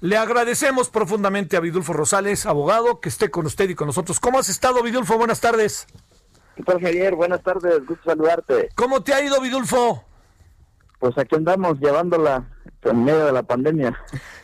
Le agradecemos profundamente a Vidulfo Rosales, abogado, que esté con usted y con nosotros. ¿Cómo has estado, Vidulfo? Buenas tardes. ¿Qué tal, Javier? Buenas tardes, gusto saludarte. ¿Cómo te ha ido, Vidulfo? Pues aquí andamos llevándola en medio de la pandemia.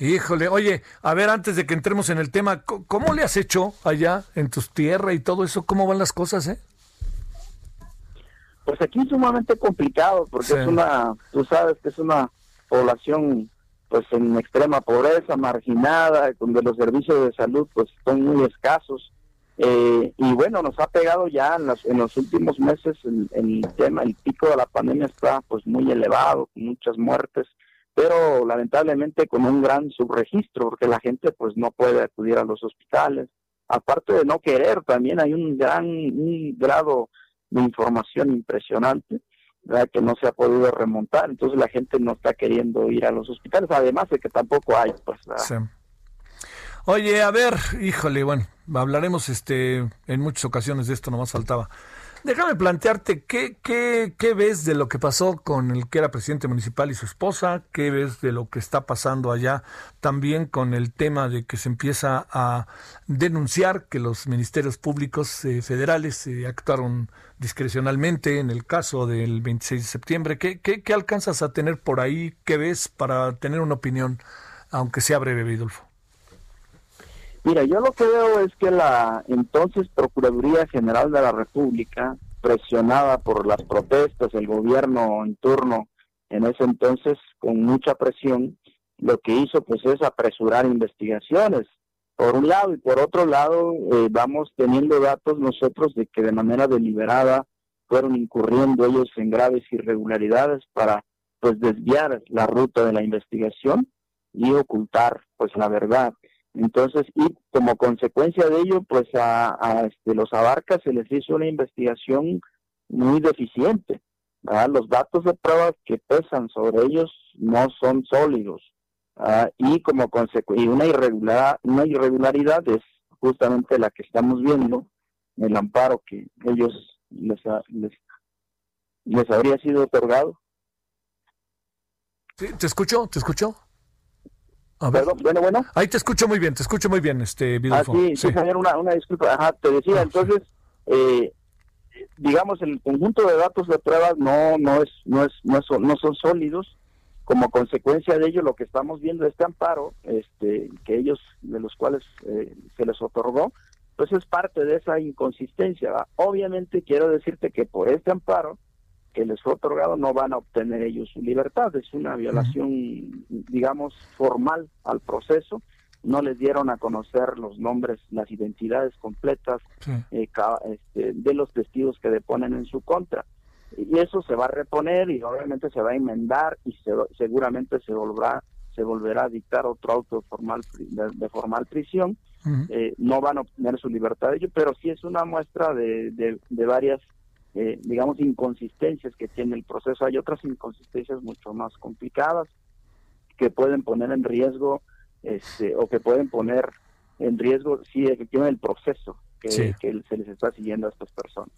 Híjole, oye, a ver, antes de que entremos en el tema, ¿cómo le has hecho allá en tus tierras y todo eso? ¿Cómo van las cosas, eh? Pues aquí es sumamente complicado, porque es una, tú sabes que es una población pues en extrema pobreza, marginada, donde los servicios de salud pues son muy escasos. Eh, y bueno, nos ha pegado ya en los, en los últimos meses el, el, tema, el pico de la pandemia está pues muy elevado, con muchas muertes, pero lamentablemente con un gran subregistro, porque la gente pues no puede acudir a los hospitales. Aparte de no querer, también hay un gran un grado de información impresionante que no se ha podido remontar, entonces la gente no está queriendo ir a los hospitales, además de que tampoco hay, pues. Oye, a ver, híjole, bueno, hablaremos este en muchas ocasiones de esto, nomás faltaba. Déjame plantearte, ¿qué, qué, ¿qué ves de lo que pasó con el que era presidente municipal y su esposa? ¿Qué ves de lo que está pasando allá? También con el tema de que se empieza a denunciar que los ministerios públicos eh, federales eh, actuaron discrecionalmente en el caso del 26 de septiembre. ¿Qué, qué, qué alcanzas a tener por ahí? ¿Qué ves para tener una opinión, aunque sea breve, Vidulfo? Mira, yo lo que veo es que la entonces Procuraduría General de la República, presionada por las protestas, el gobierno en turno en ese entonces, con mucha presión, lo que hizo pues es apresurar investigaciones, por un lado, y por otro lado, eh, vamos teniendo datos nosotros de que de manera deliberada fueron incurriendo ellos en graves irregularidades para pues desviar la ruta de la investigación y ocultar pues la verdad. Entonces, y como consecuencia de ello, pues a, este, los abarcas se les hizo una investigación muy deficiente. Los datos de pruebas que pesan sobre ellos no son sólidos. Y como consecuencia, una, irregular, una irregularidad es justamente la que estamos viendo, el amparo que ellos les, les, les habría sido otorgado. ¿Te escucho? ¿Te escucho? Bueno, bueno. Ahí te escucho muy bien, te escucho muy bien, este Ah, sí, sí. una, una disculpa. Ajá, te decía, ah, entonces, eh, digamos, el conjunto de datos de pruebas no no es no es no, no son sólidos. Como consecuencia de ello, lo que estamos viendo este amparo, este, que ellos de los cuales eh, se les otorgó, pues es parte de esa inconsistencia. Obviamente quiero decirte que por este amparo que les fue otorgado no van a obtener ellos su libertad. Es una violación, digamos, formal al proceso. No les dieron a conocer los nombres, las identidades completas eh, este, de los testigos que deponen en su contra. Y eso se va a reponer y obviamente se va a enmendar y seguramente se volverá se volverá a dictar otro auto formal de, formal prisión. Eh, no van a obtener su libertad ellos, pero sí es una muestra de, de varias eh, digamos, inconsistencias que tiene el proceso. Hay otras inconsistencias mucho más complicadas que pueden poner en riesgo, este, o que pueden poner en riesgo, sí, efectivamente, el proceso que, se les está siguiendo a estas personas.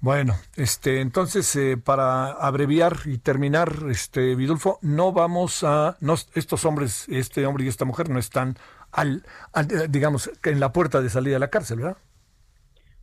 Bueno, este, entonces eh, para abreviar y terminar, este, Vidulfo, no vamos a, no, estos hombres, este hombre y esta mujer no están al, digamos, en la puerta de salida de la cárcel, ¿verdad?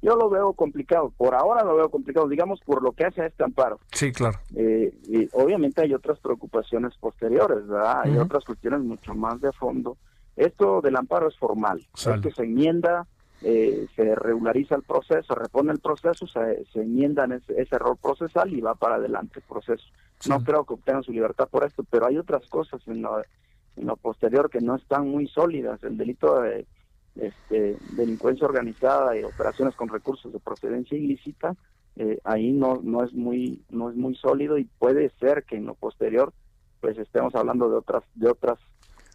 Yo lo veo complicado, por ahora lo veo complicado, digamos, por lo que hace a este amparo. Sí, claro. Eh, y obviamente hay otras preocupaciones posteriores, ¿verdad? Hay otras cuestiones mucho más de fondo. Esto del amparo es formal. Esto se enmienda, eh, se regulariza el proceso, repone el proceso, se, se enmienda ese, ese, error procesal y va para adelante el proceso. No creo que obtengan su libertad por esto, pero hay otras cosas en lo, en lo posterior que no están muy sólidas. El delito de este, delincuencia organizada y operaciones con recursos de procedencia ilícita, eh, ahí no, no es muy no es muy sólido y puede ser que en lo posterior pues estemos hablando de otras de otras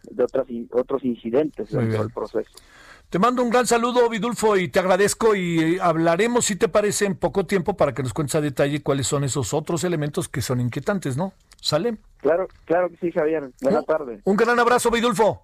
de otras otros incidentes dentro del proceso. Te mando un gran saludo, Vidulfo, y te agradezco y hablaremos, si te parece, en poco tiempo para que nos cuentes a detalle cuáles son esos otros elementos que son inquietantes, ¿no? ¿Sale? Claro, claro que sí, Javier. Buenas tardes. Un gran abrazo, Vidulfo.